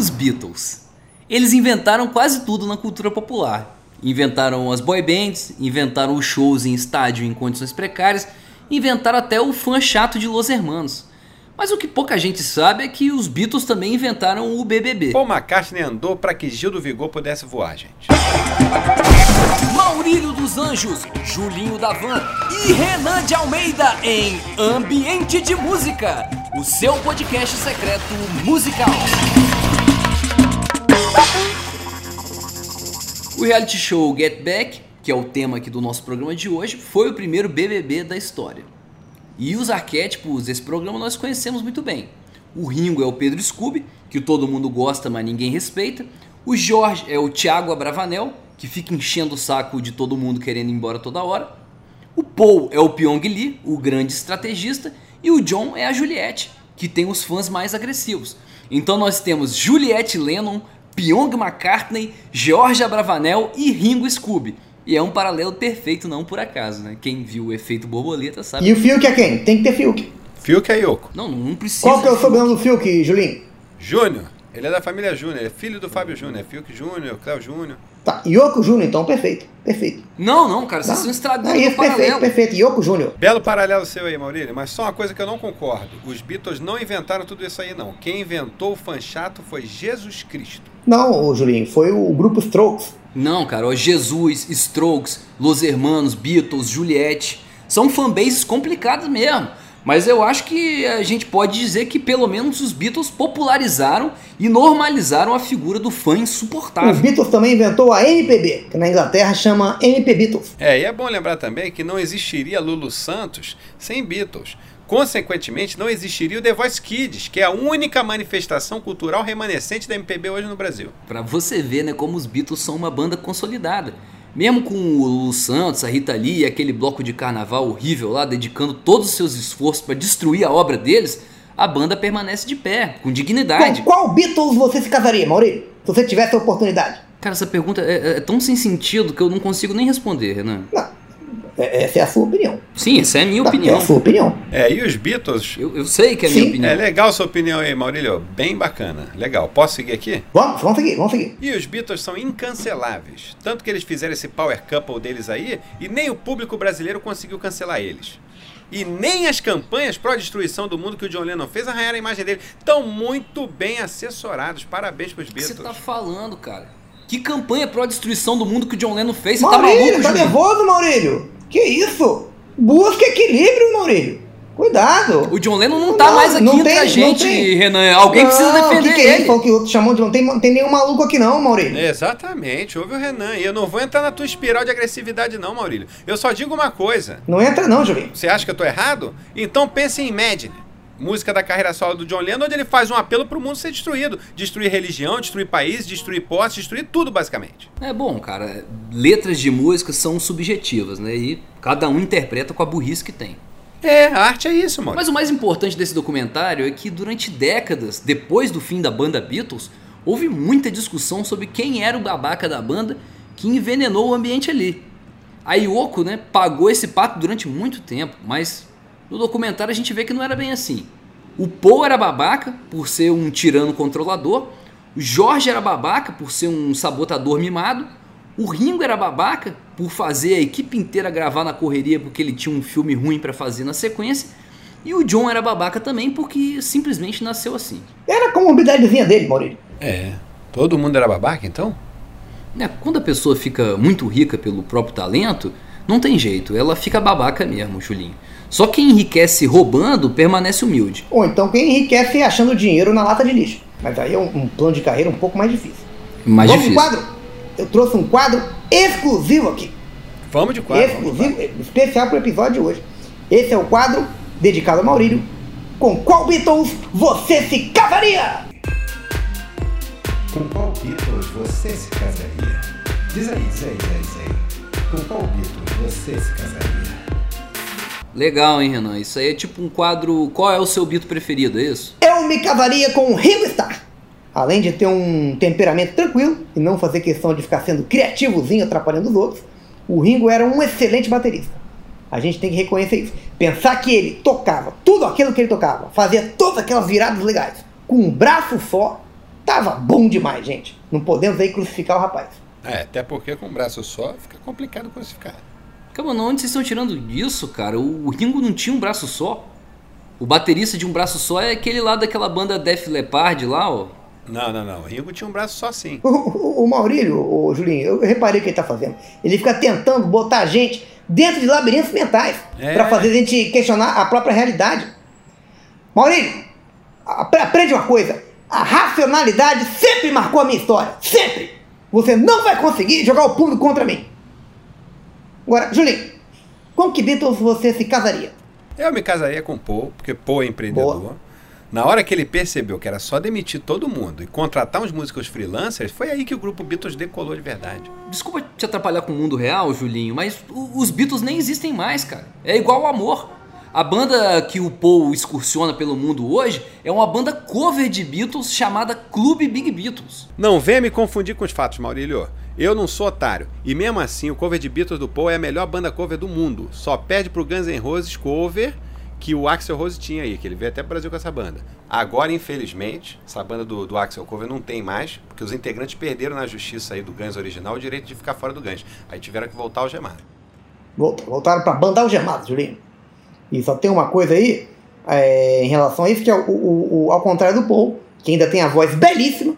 Os Beatles. Eles inventaram quase tudo na cultura popular. Inventaram as boy bands, inventaram os shows em estádio em condições precárias, inventaram até o fã chato de Los Hermanos. Mas o que pouca gente sabe é que os Beatles também inventaram o BBB. Paul McCartney andou para que Gil do Vigor pudesse voar, gente. Maurílio dos Anjos, Julinho da Van e Renan de Almeida em Ambiente de Música, o seu podcast secreto musical. O reality show Get Back, que é o tema aqui do nosso programa de hoje, foi o primeiro BBB da história. E os arquétipos desse programa nós conhecemos muito bem. O Ringo é o Pedro Scooby, que todo mundo gosta, mas ninguém respeita. O Jorge é o Thiago Abravanel, que fica enchendo o saco de todo mundo querendo ir embora toda hora. O Paul é o Pyong Lee, o grande estrategista. E o John é a Juliette, que tem os fãs mais agressivos. Então nós temos Juliette Lennon, Pyong McCartney, George Abravanel e Ringo Scooby. E é um paralelo perfeito, não por acaso, né? Quem viu o efeito borboleta sabe. E o Fiuk é quem? Tem que ter Fiuk. Fiuk é Yoko. Não, não precisa. Qual que é o sobrenome do Fiuk, Julinho? Júnior. Ele é da família Júnior, é filho do Fábio Júnior. É Fiuk Júnior, Cléo Júnior. Tá, Yoko Júnior, então, perfeito. Perfeito. Não, não, cara, vocês Tá? estão estragando É isso, perfeito, perfeito. Yoko Júnior. Belo paralelo seu aí, Maurílio, mas só uma coisa que eu não concordo. Os Beatles não inventaram tudo isso aí, não. Quem inventou o fã chato foi Jesus Cristo. Não, Julinho, foi o grupo Strokes. Não, cara, ó, Jesus, Strokes, Los Hermanos, Beatles, Juliette. São fanbases complicadas mesmo. Mas eu acho que a gente pode dizer que pelo menos os Beatles popularizaram e normalizaram a figura do fã Os insuportável. Beatles também inventou a MPB, que na Inglaterra chama MP Beatles. É, e é bom lembrar também que não existiria Lulu Santos sem Beatles. Consequentemente, não existiria o The Voice Kids, que é a única manifestação cultural remanescente da MPB hoje no Brasil. Pra você ver, né, como os Beatles são uma banda consolidada. Mesmo com o Lulu Santos, a Rita Lee e aquele bloco de carnaval horrível lá, dedicando todos os seus esforços pra destruir a obra deles, a banda permanece de pé, com dignidade. Com qual Beatles você se casaria, Maurício? Se você tivesse a oportunidade. Cara, essa pergunta é, é tão sem sentido que eu não consigo nem responder, Renan. Não, é- essa é a sua opinião. Sim, essa é a minha Tá, opinião. É a sua opinião. É, e os Beatles. Eu, eu sei que é a minha Sim. opinião. É legal sua opinião aí, Maurílio. Bem bacana. Legal. Posso seguir aqui? Vamos, vamos seguir, vamos seguir. E os Beatles são incanceláveis. Tanto que eles fizeram esse power couple deles aí e nem o público brasileiro conseguiu cancelar eles. E nem as campanhas pró-destruição do mundo que o John Lennon fez arranharam a imagem dele. Estão muito bem assessorados. Parabéns pros O que você Beatles. tá falando, cara? Que campanha pró destruição do mundo que o John Lennon fez? Você tá maluco, tá nervoso, Maurílio? Que isso? Busca equilíbrio, Maurílio. Cuidado. O John Lennon não tá Não, mais aqui não entre tem- a não gente. Renan. Alguém precisa Não, defender que que é ele. Falou que o outro chamou de não tem, não tem nenhum maluco aqui não, Maurílio. Exatamente, ouve o Renan. E eu não vou entrar na tua espiral de agressividade, não, Maurílio. Eu só digo uma coisa. Não entra não, Julinho. Você acha que eu tô errado? Então pense em Imagine. Música da carreira solo do John Lennon, onde ele faz um apelo pro mundo ser destruído. Destruir religião, destruir país, destruir posses, destruir tudo, basicamente. É bom, cara. Letras de música são subjetivas, né? E cada um interpreta com a burrice que tem. É, a arte é isso, mano. Mas o mais importante desse documentário é que durante décadas, depois do fim da banda Beatles, houve muita discussão sobre quem era o babaca da banda que envenenou o ambiente ali. A Yoko, né, pagou esse pato durante muito tempo, mas no documentário a gente vê que não era bem assim. O Paul era babaca por ser um tirano controlador, o Jorge era babaca por ser um sabotador mimado, o Ringo era babaca por fazer a equipe inteira gravar na correria porque ele tinha um filme ruim pra fazer na sequência, e o John era babaca também porque simplesmente nasceu assim. Era a comorbidadezinha dele, Maurílio. É. Todo mundo era babaca, então? Né, Quando a pessoa fica muito rica pelo próprio talento, não tem jeito, ela fica babaca mesmo, Julinho. Só quem enriquece roubando permanece humilde. Ou então quem enriquece achando dinheiro na lata de lixo. Mas aí é um, um plano de carreira um pouco mais difícil. Mais Vamos difícil. quadro? Eu trouxe um quadro exclusivo aqui. Vamos de quatro. exclusivo, especial pro episódio de hoje. Esse é o quadro dedicado a Maurílio. Com qual Beatles você se casaria? Com qual Beatles você se casaria? Diz aí, diz aí, diz aí, diz aí. Com qual Beatles você se casaria? Legal, hein, Renan? Isso aí é tipo um quadro. Qual é o seu Beatle preferido, é isso? Eu me casaria com o Ringo Starr. Além de ter um temperamento tranquilo e não fazer questão de ficar sendo criativozinho atrapalhando os outros, o Ringo era um excelente baterista. A gente tem que reconhecer isso. Pensar que ele tocava tudo aquilo que ele tocava, fazia todas aquelas viradas legais, com um braço só, Tava bom demais, gente. Não podemos aí crucificar o rapaz. É, até porque com um braço só fica complicado crucificar. Calma, não, onde vocês estão tirando disso, cara? O, Ringo não tinha um braço só. O baterista de um braço só é aquele lá daquela banda Def Leppard lá, ó. Não, não, não. O Ringo tinha um braço só sim. O, o, o Maurílio, o Julinho, eu reparei o que ele tá fazendo. Ele fica tentando botar a gente dentro de labirintos mentais É. pra fazer a gente questionar a própria realidade. Maurílio, apre- aprende uma coisa. A racionalidade sempre marcou a minha história. Sempre! Você não vai conseguir jogar o público contra mim. Agora, Julinho, com que Beatles você se casaria? Eu me casaria com o Paul, porque Paul é empreendedor. Boa. Na hora que ele percebeu que era só demitir todo mundo e contratar uns músicos freelancers, foi aí que o grupo Beatles decolou de verdade. Desculpa te atrapalhar com o mundo real, Julinho, mas os Beatles nem existem mais, cara. É igual o amor. A banda que o Paul excursiona pelo mundo hoje é uma banda cover de Beatles chamada Clube Big Beatles. Não venha me confundir com os fatos, Maurílio. Eu não sou otário. E mesmo assim, o cover de Beatles do Paul é a melhor banda cover do mundo. Só perde pro Guns N' Roses cover que o Axel Rose tinha aí, que ele veio até pro Brasil com essa banda. Agora, infelizmente, essa banda do, do Axel Cover não tem mais, porque os integrantes perderam na justiça aí do Guns original o direito de ficar fora do Guns. Aí tiveram que voltar ao gemar. Volta- Voltaram pra banda algemada, Julinho. E só tem uma coisa aí é, em relação a isso, que é o, o- o- ao contrário do Paul, que ainda tem a voz belíssima,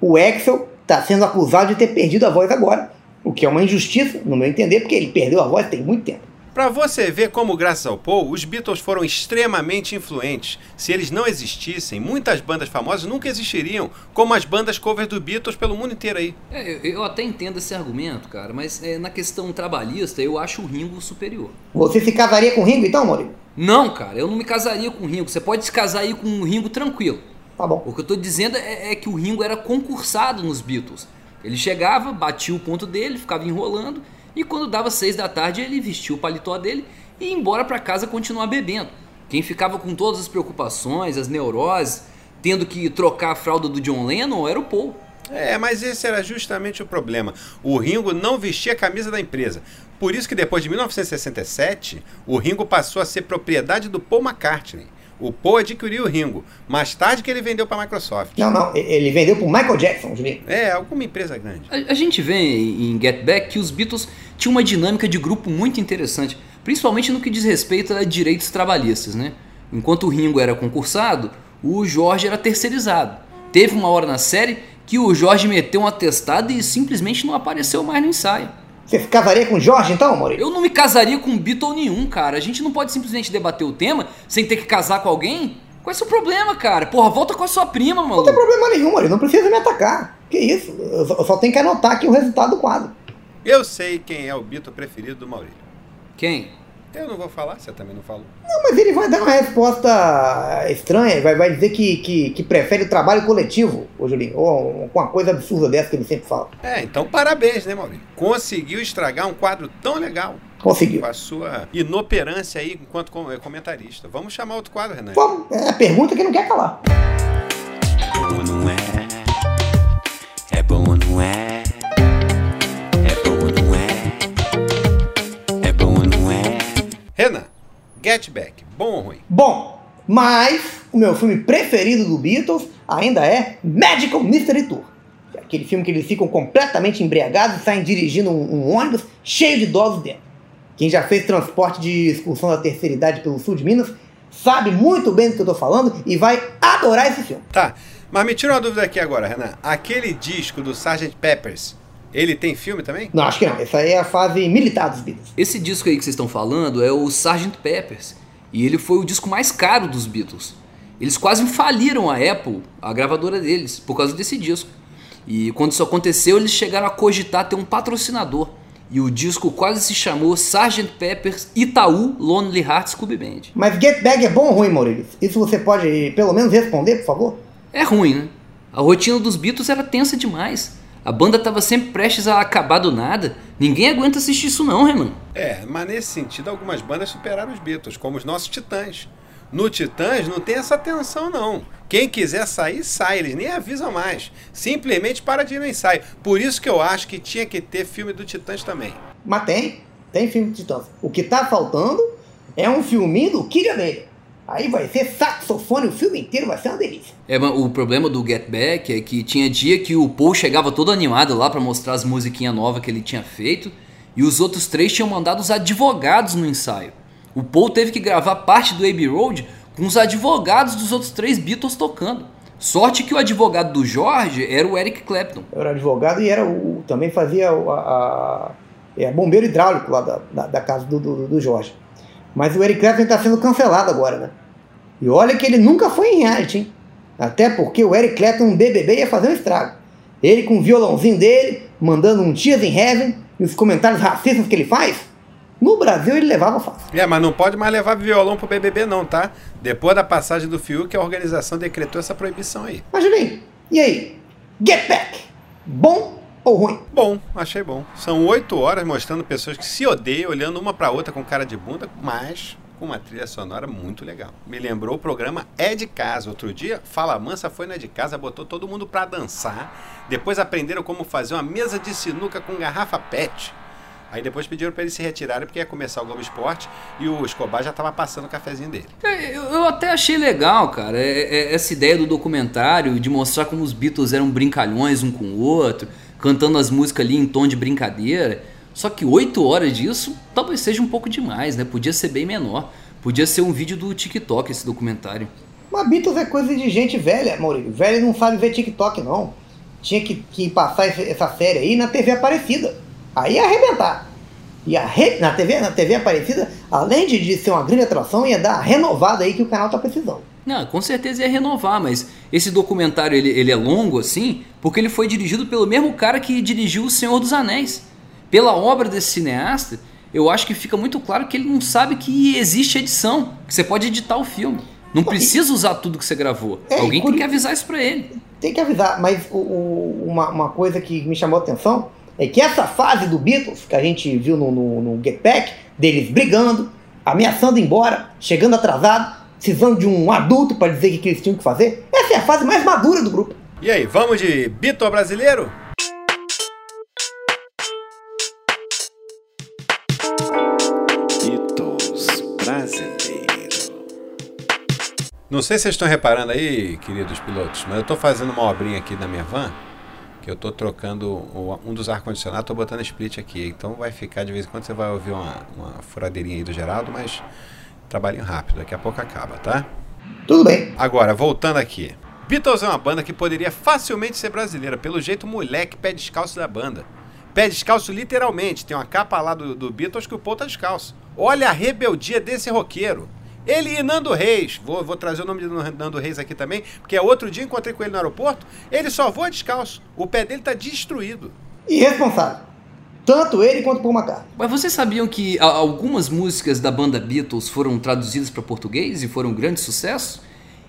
o Axel está sendo acusado de ter perdido a voz agora. O que é uma injustiça, no meu entender, porque ele perdeu a voz tem muito tempo. Pra você ver como, graças ao Paul, os Beatles foram extremamente influentes. Se eles não existissem, muitas bandas famosas nunca existiriam, como as bandas covers do Beatles pelo mundo inteiro aí. É, eu, eu até entendo esse argumento, cara, mas é, na questão trabalhista eu acho o Ringo superior. Você se casaria com o Ringo então, Maurício? Não, cara, eu não me casaria com o Ringo. Você pode se casar aí com o Ringo tranquilo. Tá bom. O que eu tô dizendo é, é que o Ringo era concursado nos Beatles. Ele chegava, batia o ponto dele, ficava enrolando, e quando dava seis da tarde ele vestia o paletó dele e ia embora pra casa continuar bebendo. Quem ficava com todas as preocupações, as neuroses, tendo que trocar a fralda do John Lennon era o Paul. É, mas esse era justamente o problema. O Ringo não vestia a camisa da empresa. Por isso que depois de 1967, o Ringo passou a ser propriedade do Paul McCartney. O Paul adquiriu o Ringo, mais tarde que ele vendeu para a Microsoft. Não, não, ele vendeu pro Michael Jackson, Julinho. É, alguma empresa grande. A, a gente vê em Get Back que os Beatles tinham uma dinâmica de grupo muito interessante, principalmente no que diz respeito a direitos trabalhistas, né? Enquanto o Ringo era concursado, o Jorge era terceirizado. Teve uma hora na série que o Jorge meteu um atestado e simplesmente não apareceu mais no ensaio. Você se casaria com o Jorge então, Maurício? Eu não me casaria com um Beatle nenhum, cara. A gente não pode simplesmente debater o tema sem ter que casar com alguém. Qual é o seu problema, cara? Porra, volta com a sua prima, Não maluco. tem problema nenhum, Maurício. Não precisa me atacar. Que isso? Eu só, eu só tenho que anotar aqui o resultado do quadro. Eu sei quem é o Beatle preferido do Maurílio. Quem? Eu não vou falar, você também não falou. Não, mas ele vai dar uma resposta estranha, vai, vai dizer que, que, que prefere o trabalho coletivo, ô Julinho, ou com uma coisa absurda dessa que ele sempre fala. É, então parabéns, né, Maurílio? Conseguiu estragar um quadro tão legal. Conseguiu. Com a sua inoperância aí enquanto eh, comentarista. Vamos chamar outro quadro, Renan. Vamos, é a pergunta que não quer calar. bom, não? É Get Back, bom ou ruim? Bom, mas o meu filme preferido do Beatles ainda é Magical Mystery Tour. É Aquele filme que eles ficam completamente embriagados e saem dirigindo um, um ônibus cheio de idosos dentro. Quem já fez transporte de excursão da terceira idade pelo sul de Minas sabe muito bem do que eu tô falando e vai adorar esse filme. Tá, mas me tira uma dúvida aqui agora, Renan. Aquele disco do Sgt. Peppers, ele tem filme também? Não, acho que não. Essa aí é a fase militar dos Beatles. Esse disco aí que vocês estão falando é o Sgt. Peppers. E ele foi o disco mais caro dos Beatles. Eles quase faliram a Apple, a gravadora deles, por causa desse disco. E quando isso aconteceu, eles chegaram a cogitar ter um patrocinador. E o disco quase se chamou Sgt. Peppers Itaú Lonely Hearts Club Band. Mas Get Back é bom ou ruim, Maurício? Isso você pode pelo menos responder, por favor? É ruim, né? A rotina dos Beatles era tensa demais. A banda estava sempre prestes a acabar do nada. Ninguém aguenta assistir isso não, Renan. É, mas nesse sentido, algumas bandas superaram os Beatles, como os nossos Titãs. No Titãs não tem essa tensão, não. Quem quiser sair, sai. Eles nem avisam mais. Simplesmente para de ir no ensaio. Por isso que eu acho que tinha que ter filme do Titãs também. Mas tem. Tem filme de Titãs. O que tá faltando é um filminho do Kid Abelha. Aí vai ser saxofone o filme inteiro, vai ser uma delícia. É, mas o problema do Get Back é que tinha dia que o Paul chegava todo animado lá pra mostrar as musiquinhas novas que ele tinha feito e os outros três tinham mandado os advogados no ensaio. O Paul teve que gravar parte do Abbey Road com os advogados dos outros três Beatles tocando. Sorte que o advogado do Jorge era o Eric Clapton. Era advogado e era o, também fazia o- a, a- é, bombeiro hidráulico lá da, da, da casa do, do, do Jorge. Mas o Eric Clapton está sendo cancelado agora, né? E olha que ele nunca foi em reality, hein? Até porque o Eric Clapton no BBB ia fazer um estrago. Ele com o violãozinho dele, mandando um Tears in Heaven e os comentários racistas que ele faz. No Brasil ele levava fácil. É, mas não pode mais levar violão pro BBB não, tá? Depois da passagem do Fiuk, a organização decretou essa proibição aí. Mas Julinho, e aí? Get Back! Bom ou ruim? Bom, achei bom. São oito horas mostrando pessoas que se odeiam, olhando uma pra outra com cara de bunda, mas com uma trilha sonora muito legal. Me lembrou o programa É de Casa. Outro dia, Fala Mansa foi na É de Casa, botou todo mundo pra dançar. Depois aprenderam como fazer uma mesa de sinuca com garrafa PET. Aí depois pediram pra eles se retirarem porque ia começar o Globo Esporte e o Escobar já tava passando o cafezinho dele. É, Eu, eu até achei legal, cara, é- é- essa ideia do documentário de mostrar como os Beatles eram brincalhões um com o outro, cantando as músicas ali em tom de brincadeira. Só que oito horas disso talvez seja um pouco demais, né? Podia ser bem menor. Podia ser um vídeo do TikTok esse documentário. Mas Beatles é coisa de gente velha, Maurício. Velho não sabe ver TikTok, não. Tinha que, que passar essa série aí na TV Aparecida. Aí ia arrebentar. E a re- na, TV, na TV Aparecida, além de, de ser uma grande atração, ia dar a renovada aí que o canal tá precisando. Não, com certeza ia renovar, mas esse documentário ele, ele é longo assim porque ele foi dirigido pelo mesmo cara que dirigiu O Senhor dos Anéis. Pela obra desse cineasta, eu acho que fica muito claro que ele não sabe que existe edição, que você pode editar o filme. Não precisa usar tudo que você gravou. É, Alguém e tem curi- que avisar isso pra ele. Tem que avisar, mas o- o- uma, uma coisa que me chamou a atenção é que essa fase do Beatles, que a gente viu no, no, no Get Back, deles brigando, ameaçando ir embora, chegando atrasado, precisando de um adulto para dizer o que, eles tinham que fazer, essa é a fase mais madura do grupo. E aí, vamos de Beatle brasileiro? Beatles brasileiro. Não sei se vocês estão reparando aí, queridos pilotos, mas eu estou fazendo uma obrinha aqui na minha van, que eu estou trocando o- um dos ar-condicionados, estou botando split aqui. Então vai ficar, de vez em quando você vai ouvir uma, uma furadeirinha aí do Geraldo, mas trabalhinho rápido, daqui a pouco acaba, tá? Tudo bem. Agora, voltando aqui. Beatles é uma banda que poderia facilmente ser brasileira, pelo jeito moleque pé descalço da banda. Pé descalço literalmente, tem uma capa lá do, do Beatles que o Paul tá descalço. Olha a rebeldia desse roqueiro. Ele e Nando Reis, vou, vou trazer o nome de Nando Reis aqui também, porque outro dia encontrei com ele no aeroporto, ele só voa descalço, o pé dele tá destruído. Irresponsável. Tanto ele quanto Paul McCartney. Mas vocês sabiam que algumas músicas da banda Beatles foram traduzidas para português e foram um grande sucesso?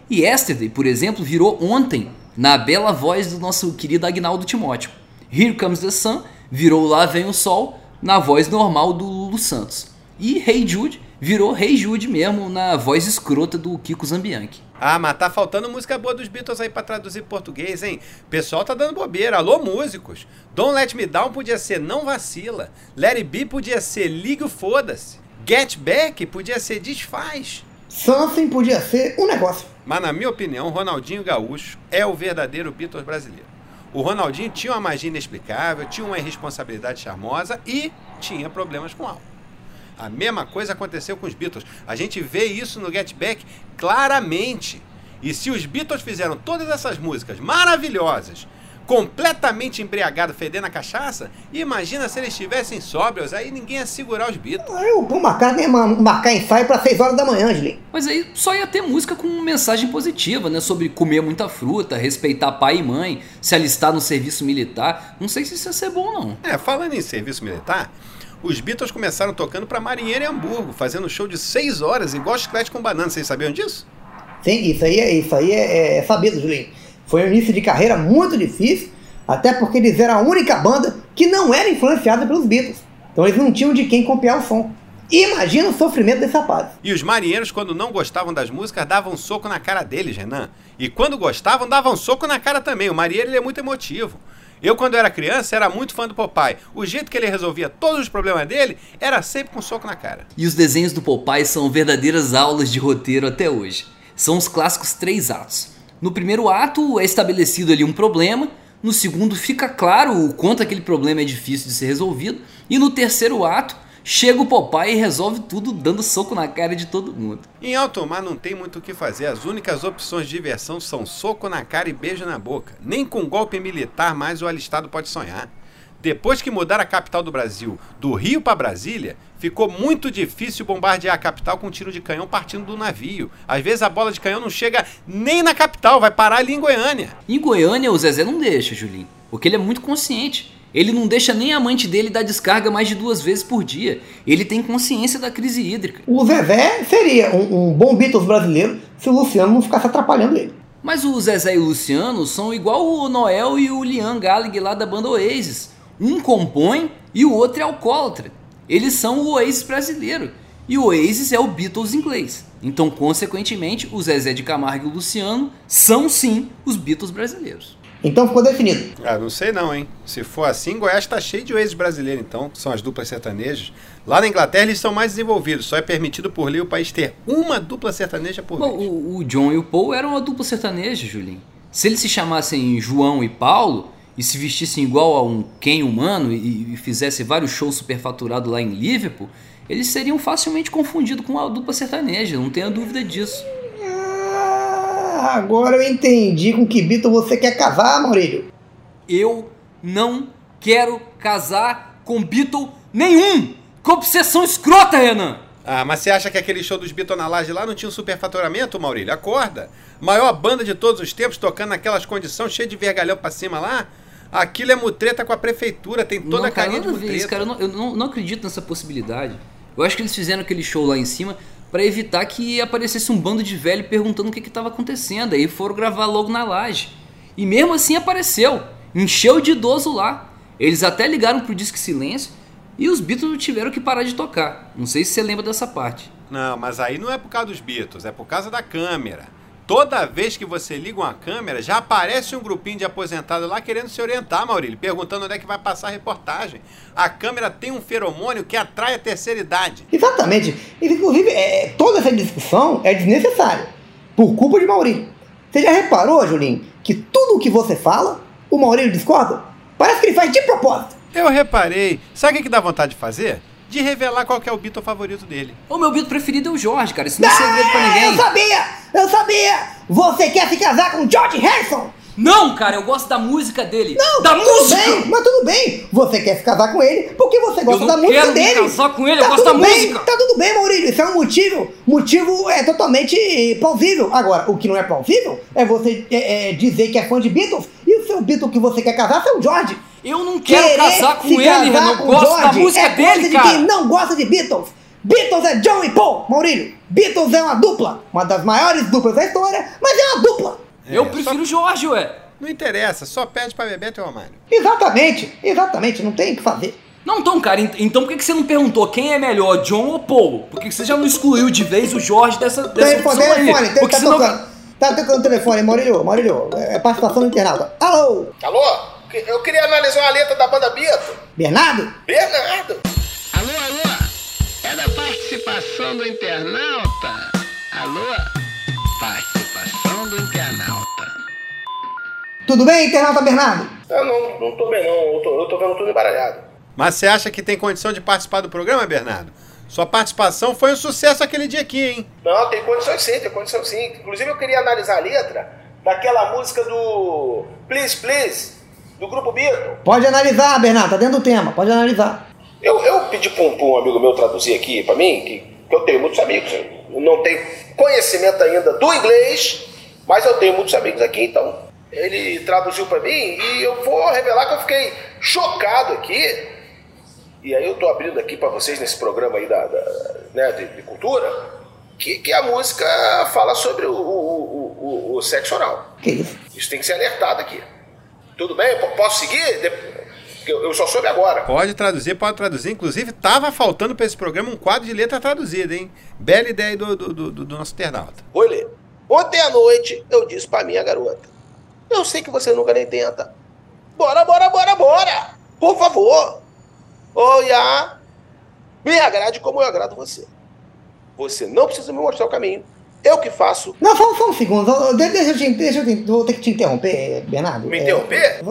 E Yesterday, por exemplo, virou ontem na bela voz do nosso querido Agnaldo Timóteo. Here Comes the Sun virou Lá Vem o Sol na voz normal do Lulu Santos. E Hey Jude virou Hey Jude mesmo na voz escrota do Kiko Zambianchi. Ah, mas tá faltando música boa dos Beatles aí pra traduzir português, hein? Pessoal tá dando bobeira. Alô, músicos. Don't Let Me Down podia ser Não Vacila. Let It Be podia ser Ligue o Foda-se. Get Back podia ser Desfaz. Something podia ser um negócio. Mas na minha opinião, Ronaldinho Gaúcho é o verdadeiro Beatles brasileiro. O Ronaldinho tinha uma magia inexplicável, tinha uma irresponsabilidade charmosa e tinha problemas com álcool. A mesma coisa aconteceu com os Beatles. A gente vê isso no Get Back claramente. E se os Beatles fizeram todas essas músicas maravilhosas, completamente embriagado, fedendo a cachaça, imagina se eles estivessem sóbrios, aí ninguém ia segurar os Beatles. Aí o Paul McCartney ia ma- marcar ensaio para 6 horas da manhã, Julinho. Mas aí só ia ter música com mensagem positiva, né? Sobre comer muita fruta, respeitar pai e mãe, se alistar no serviço militar. Não sei se isso ia ser bom, não. É, falando em serviço militar, os Beatles começaram tocando pra Marinheiro em Hamburgo, fazendo show de 6 horas, igual chiclete com banana. Vocês sabiam disso? Sim, isso aí, é, isso aí é, é sabido, Julinho. Foi um início de carreira muito difícil, até porque eles eram a única banda que não era influenciada pelos Beatles. Então eles não tinham de quem copiar o som. Imagina o sofrimento desse rapaz. E os marinheiros, quando não gostavam das músicas, davam um soco na cara deles, Renan. E quando gostavam, davam um soco na cara também. O marinheiro é muito emotivo. Eu, quando era criança, era muito fã do Popeye. O jeito que ele resolvia todos os problemas dele era sempre com um soco na cara. E os desenhos do Popeye são verdadeiras aulas de roteiro até hoje. São os clássicos três atos. No primeiro ato é estabelecido ali um problema, no segundo fica claro o quanto aquele problema é difícil de ser resolvido, e no terceiro ato chega o Popeye e resolve tudo dando soco na cara de todo mundo. Em alto mar não tem muito o que fazer. As únicas opções de diversão são soco na cara e beijo na boca. Nem com golpe militar mais o alistado pode sonhar. Depois que mudaram a capital do Brasil do Rio para Brasília, ficou muito difícil bombardear a capital com tiro de canhão partindo do navio. Às vezes a bola de canhão não chega nem na capital, vai parar ali em Goiânia. Em Goiânia o Zezé não deixa, Julinho, porque ele é muito consciente. Ele não deixa nem a amante dele dar descarga mais de duas vezes por dia. Ele tem consciência da crise hídrica. O Zezé seria um, um bom Beatles brasileiro se o Luciano não ficasse atrapalhando ele. Mas o Zezé e o Luciano são igual o Noel e o Liam Gallagher lá da banda Oasis. Um compõe e o outro é alcoólatra. Eles são o Oasis brasileiro. E o Oasis é o Beatles inglês. Então, consequentemente, o Zezé de Camargo e o Luciano são sim os Beatles brasileiros. Então ficou definido. Ah, não sei não, hein? Se for assim, Goiás tá cheio de Oasis brasileiro, então, que são as duplas sertanejas. Lá na Inglaterra eles são mais desenvolvidos, só é permitido por lei o país ter uma dupla sertaneja por Bom, vez. o, o John e o Paul eram uma dupla sertaneja, Julinho. Se eles se chamassem João e Paulo e se vestissem igual a um Ken humano e, e fizessem vários shows superfaturados lá em Liverpool, eles seriam facilmente confundidos com a dupla sertaneja, não tenha dúvida disso. Agora eu entendi com que Beatle você quer casar, Maurílio. Eu não quero casar com Beatle nenhum! Que obsessão escrota, Renan! Ah, mas você acha que aquele show dos Beatles na laje lá não tinha um superfaturamento, Maurílio? Acorda! Maior banda de todos os tempos tocando naquelas condições, cheio de vergalhão pra cima lá. Aquilo é mutreta com a prefeitura, tem toda não, a carinha cara, de isso, mutreta. cara. Eu, não, eu não- não acredito nessa possibilidade. Eu acho que eles fizeram aquele show lá em cima pra evitar que aparecesse um bando de velho perguntando o que estava acontecendo. Aí foram gravar logo na laje. E mesmo assim apareceu. Encheu de idoso lá. Eles até ligaram pro Disque Silêncio e os Beatles tiveram que parar de tocar. Não sei se você lembra dessa parte. Não, mas aí não é por causa dos Beatles, é por causa da câmera. Toda vez que você liga uma câmera, já aparece um grupinho de aposentados lá querendo se orientar, Maurílio, perguntando onde é que vai passar a reportagem. A câmera tem um feromônio que atrai a terceira idade. Exatamente. Inclusive, é, toda essa discussão é desnecessária. Por culpa de Maurílio. Você já reparou, Julinho, que tudo o que você fala, o Maurílio discorda? Parece que ele faz de propósito. Eu reparei. Sabe o que dá vontade de fazer? De revelar qual que é o Beatle favorito dele. O meu Beatle preferido é o Jorge, cara. Isso não é segredo pra Ah, ninguém. Eu sabia! Eu! Você quer se casar com George Harrison? Não, cara, eu gosto da música dele. Não, da música! bem, mas tudo bem. Você quer se casar com ele porque você gosta da música quero me dele. casar com ele, eu tá gosto tudo da bem, música. Tá tudo bem, Maurílio. Isso é um motivo. Motivo é totalmente plausível. Agora, o que não é plausível é você é, é, dizer que é fã de Beatles e o seu Beatle que você quer casar é o George. Eu não quero Querer casar com ele, casar. Eu gosto da George música é dele, de cara. quem não gosta de Beatles. Beatles é John e Paul, Maurílio. Beatles é uma dupla, uma das maiores duplas da história, mas é uma dupla. Eu É, prefiro o Jorge, ué. Não interessa, só pede pra Bebeto e Romário. Exatamente, exatamente, não tem o que fazer. Não, então, cara, ent- então por que que você não perguntou quem é melhor, John ou Paul? Por que que você já não excluiu de vez o Jorge dessa, dessa Telefone, opção aí? telefone, Porque tá senão... tocando. Tá tocando o telefone, Maurílio, Maurílio, é participação do internauta. Alô, Alô? Eu queria analisar uma letra da banda Beatle. Bernardo? Bernardo. Alô, alô? É da participação do internauta? Alô? Participação do internauta. Tudo bem, internauta Bernardo? Eu não, não tô bem não, eu tô, eu tô vendo tudo embaralhado. Mas você acha que tem condição de participar do programa, Bernardo? Sua participação foi um sucesso aquele dia aqui, hein? Não, tem condições sim, tem condições sim. Inclusive eu queria analisar a letra daquela música do Please Please, do grupo Beatle. Pode analisar, Bernardo, tá dentro do tema, pode analisar. Eu, eu pedi para um, um amigo meu traduzir aqui para mim, que, que eu tenho muitos amigos. Eu não tenho conhecimento ainda do inglês, mas eu tenho muitos amigos aqui, então ele traduziu para mim e eu vou revelar que eu fiquei chocado aqui. E aí eu tô abrindo aqui para vocês nesse programa aí da, da- né, de, de cultura, que, que a música fala sobre o, o, o, o- sexo oral. Que isso? Isso tem que ser alertado aqui. Tudo bem? Posso seguir? Eu eu só soube agora. Pode traduzir, pode traduzir. Inclusive, tava faltando pra esse programa um quadro de letra traduzida, hein? Bela ideia do, do, do- do nosso internauta. Vou ler. Ontem à noite eu disse pra minha garota: Eu sei que você nunca nem tenta. Bora, bora, bora, bora! Por favor! Olha! Me agrade como eu agrado você. Você não precisa me mostrar o caminho. Eu que faço. Não, só, só um segundo. Deixa eu te, deixa eu te, vou ter que te interromper, Bernardo. Me É, interromper?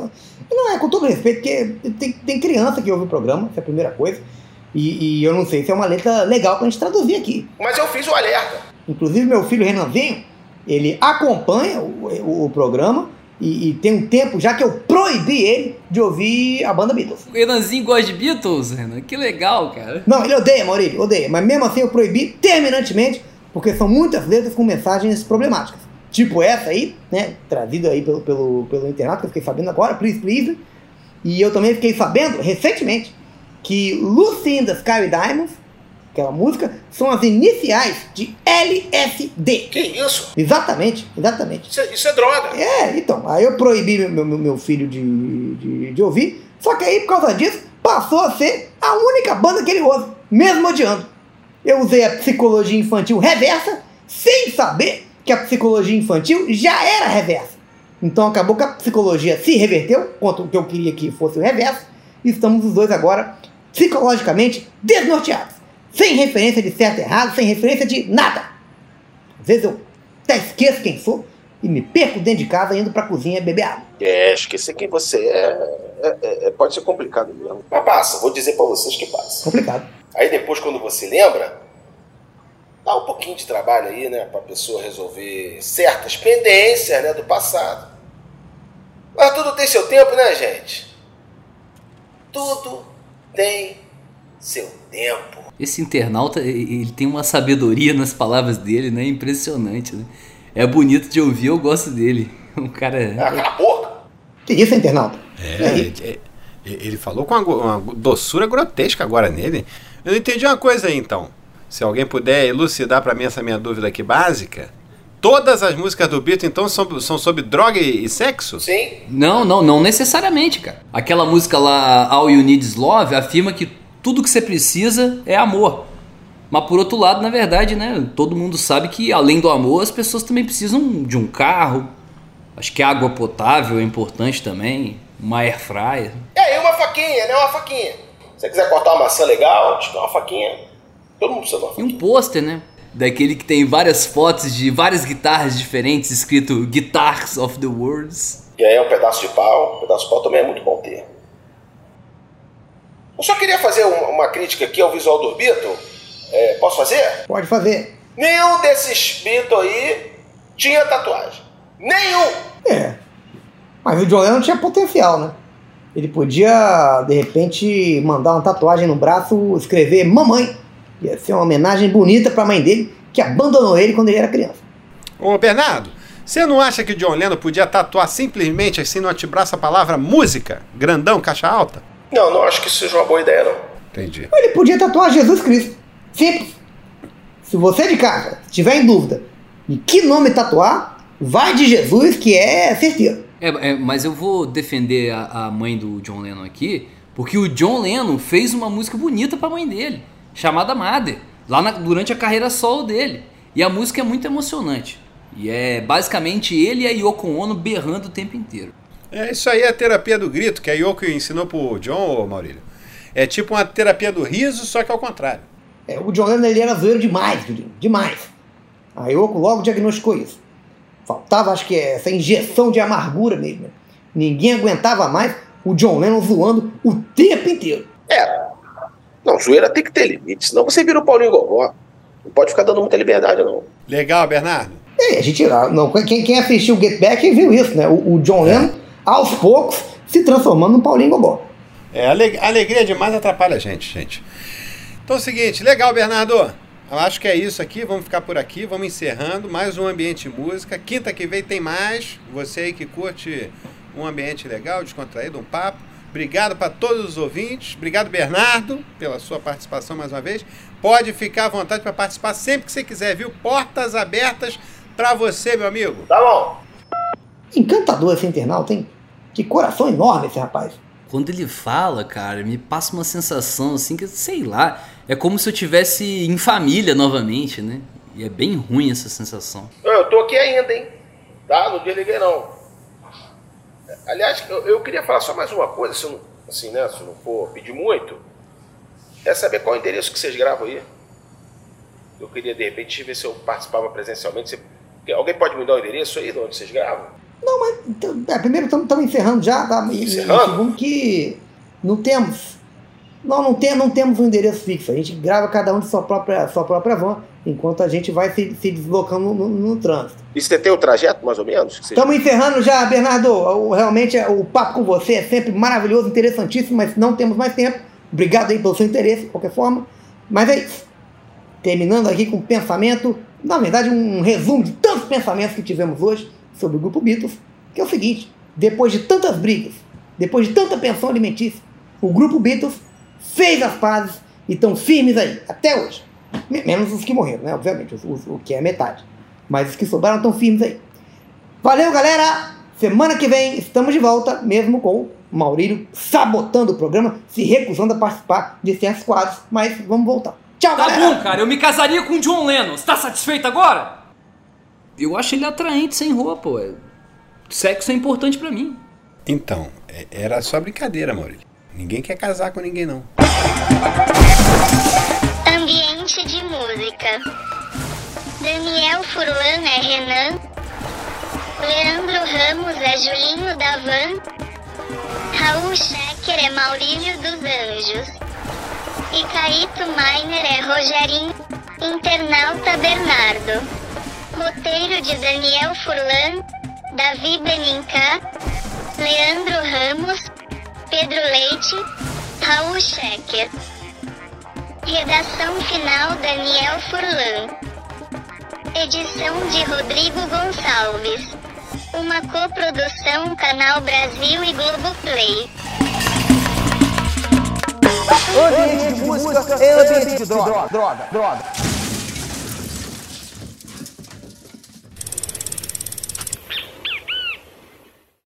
não, é com todo respeito, porque tem, tem criança que ouve o programa, essa é a primeira coisa. E, e eu não sei se é uma letra legal pra gente traduzir aqui. Mas eu fiz o alerta. Inclusive, meu filho Renanzinho, ele acompanha o, o- o programa e, e tem um tempo já que eu proibi ele de ouvir a banda Beatles. O Renanzinho gosta de Beatles, Renan? Que legal, cara. Não, ele odeia, Maurílio, odeia. Mas mesmo assim eu proibi terminantemente, porque são muitas letras com mensagens problemáticas. Tipo essa aí, né? Trazida aí pelo, pelo, pelo internato, que eu fiquei sabendo agora, Please Please. E eu também fiquei sabendo, recentemente, que Lucy in the Sky with Diamonds, aquela música, são as iniciais de LSD. Que isso? Exatamente, exatamente. Isso é, isso é droga. É, então, aí eu proibi meu, meu, meu filho de, de, de ouvir, só que aí, por causa disso, passou a ser a única banda que ele ouve, mesmo odiando. Eu usei a psicologia infantil reversa, sem saber que a psicologia infantil já era reversa. Então acabou que a psicologia se reverteu, contra o que eu queria que fosse o reverso, e estamos os dois agora psicologicamente desnorteados. Sem referência de certo e errado, sem referência de nada. Às vezes eu até esqueço quem sou e me perco dentro de casa indo pra cozinha beber água. É, esquecer quem você é, é- é- pode ser complicado mesmo. Mas passa, vou dizer pra vocês que passa. Complicado. Aí depois, quando você lembra, dá um pouquinho de trabalho aí, né? Pra pessoa resolver certas pendências, né? Do passado. Mas tudo tem seu tempo, né, gente? Tudo tem seu tempo. Esse internauta, ele tem uma sabedoria nas palavras dele, né? Impressionante, né? É bonito de ouvir, eu gosto dele. Um cara. Ah, cala a boca! Que isso, internauta? É, E aí? ele, falou com uma, uma doçura grotesca agora nele. Eu não entendi uma coisa aí, então. Se alguém puder elucidar pra mim essa minha dúvida aqui básica. Todas as músicas do Beatles, então, são, são sobre droga e, e sexo? Sim, Não, não, não necessariamente, cara. Aquela música lá, All You Need Is Love, afirma que tudo que você precisa é amor. Mas por outro lado, na verdade, né? Todo mundo sabe que além do amor, as pessoas também precisam de um carro. Acho que água potável é importante também. Uma air fryer. E aí, uma faquinha, né? Uma faquinha. Se você quiser cortar uma maçã legal, te dá uma faquinha. Todo mundo precisa de uma E faquinha. um pôster, né? Daquele que tem várias fotos de várias guitarras diferentes, escrito Guitars of the Worlds. E aí, um pedaço de pau. Um pedaço de pau também é muito bom ter. Eu só queria fazer uma, uma crítica aqui ao visual do Beatle. É, posso fazer? Pode fazer. Nenhum desses Beatle aí tinha tatuagem. Nenhum! É. Mas o John Lennon tinha potencial, né? Ele podia, de repente, mandar uma tatuagem no braço, escrever mamãe. Ia ser uma homenagem bonita pra mãe dele, que abandonou ele quando ele era criança. Ô, Bernardo, você não acha que o John Lennon podia tatuar simplesmente assim no antebraço a palavra música? Grandão, caixa alta? Não, não acho que isso seja uma boa ideia, não. Entendi. Ele podia tatuar Jesus Cristo. Simples. Se você de casa estiver em dúvida de que nome tatuar, vai de Jesus, que é certeiro. É, é, mas eu vou defender a, a mãe do John Lennon aqui, porque o John Lennon fez uma música bonita pra mãe dele, chamada Mother, lá na- durante a carreira solo dele. E a música é muito emocionante. E é basicamente ele e a Yoko Ono berrando o tempo inteiro. É, isso aí é a terapia do grito, que a Yoko ensinou pro John, ô Maurílio. É tipo uma terapia do riso, só que ao contrário. É, o John Lennon ele era zoeiro demais, Julinho, demais. A Yoko logo diagnosticou isso. Faltava, acho que, essa injeção de amargura mesmo. Ninguém aguentava mais o John Lennon zoando o tempo inteiro. É. Não, zoeira tem que ter limite, senão você vira o Paulinho Gogó. Não pode ficar dando muita liberdade, não. Legal, Bernardo? É, a gente, ah, não, quem, quem assistiu o Get Back viu isso, né? O, o John Lennon, aos poucos, se transformando num Paulinho Gogó. É, ale- alegria demais atrapalha a gente, gente. Então é o seguinte, legal, Bernardo. Eu acho que é isso aqui, vamos ficar por aqui, vamos encerrando mais um Ambiente Música. Quinta que vem tem mais. Você aí que curte um ambiente legal, descontraído, um papo. Obrigado para todos os ouvintes. Obrigado, Bernardo, pela sua participação mais uma vez. Pode ficar à vontade para participar sempre que você quiser, viu? Portas abertas para você, meu amigo. Tá bom. Encantador esse internauta, hein? Que coração enorme esse rapaz. Quando ele fala, cara, me passa uma sensação assim que, sei lá, é como se eu tivesse em família novamente, né? E é bem ruim essa sensação. Eu tô aqui ainda, hein? Tá? Não desliguei, não. Aliás, eu, eu queria falar só mais uma coisa, se eu não, assim, né, se eu não for pedir muito, é saber qual é o endereço que vocês gravam aí. Eu queria, de repente, ver se eu participava presencialmente. Se- alguém pode me dar o endereço aí de onde vocês gravam? Não, mas então, é, primeiro estamos encerrando já, tá? E, e Encerrando? segundo que não temos. Não, não, tem, não temos um endereço fixo. A gente grava cada um de sua própria, sua própria van, enquanto a gente vai se, se deslocando no, no- no trânsito. E você tem o trajeto, mais ou menos? Estamos encerrando já, Bernardo. O- Realmente é- o papo com você é sempre maravilhoso, interessantíssimo, mas não temos mais tempo. Obrigado aí pelo seu interesse, de qualquer forma. Mas é isso. Terminando aqui com um pensamento, na verdade, um resumo de tantos pensamentos que tivemos hoje sobre o Grupo Beatles, que é o seguinte: depois de tantas brigas, depois de tanta pensão alimentícia, o Grupo Beatles fez as pazes e estão firmes aí, até hoje. Me- Menos os que morreram, né? Obviamente, os- os- o que é metade. Mas os que sobraram estão firmes aí. Valeu, galera! Semana que vem estamos de volta, mesmo com o Maurílio sabotando o programa, se recusando a participar de certos quadros, mas vamos voltar. Tchau, Tá galera! bom, cara, eu me casaria com o John Lennon. Você tá satisfeito agora? Eu acho ele atraente sem roupa, ué. Sexo é importante pra mim. Então, é- era só brincadeira, Maurílio. Ninguém quer casar com ninguém, não. Ambiente de música. Daniel Furlan é Renan. Leandro Ramos é Julinho da Van. Raul Schecker é Maurílio dos Anjos. E Caíto Miner é Rogerinho, internauta Bernardo. Roteiro de Daniel Furlan, Davi Benincá, Leandro Ramos, Pedro Leite, Raul Schecker. Redação final Daniel Furlan. Edição de Rodrigo Gonçalves. Uma coprodução Canal Brasil e Globoplay. Ambiente de música ambiente de droga, droga, droga.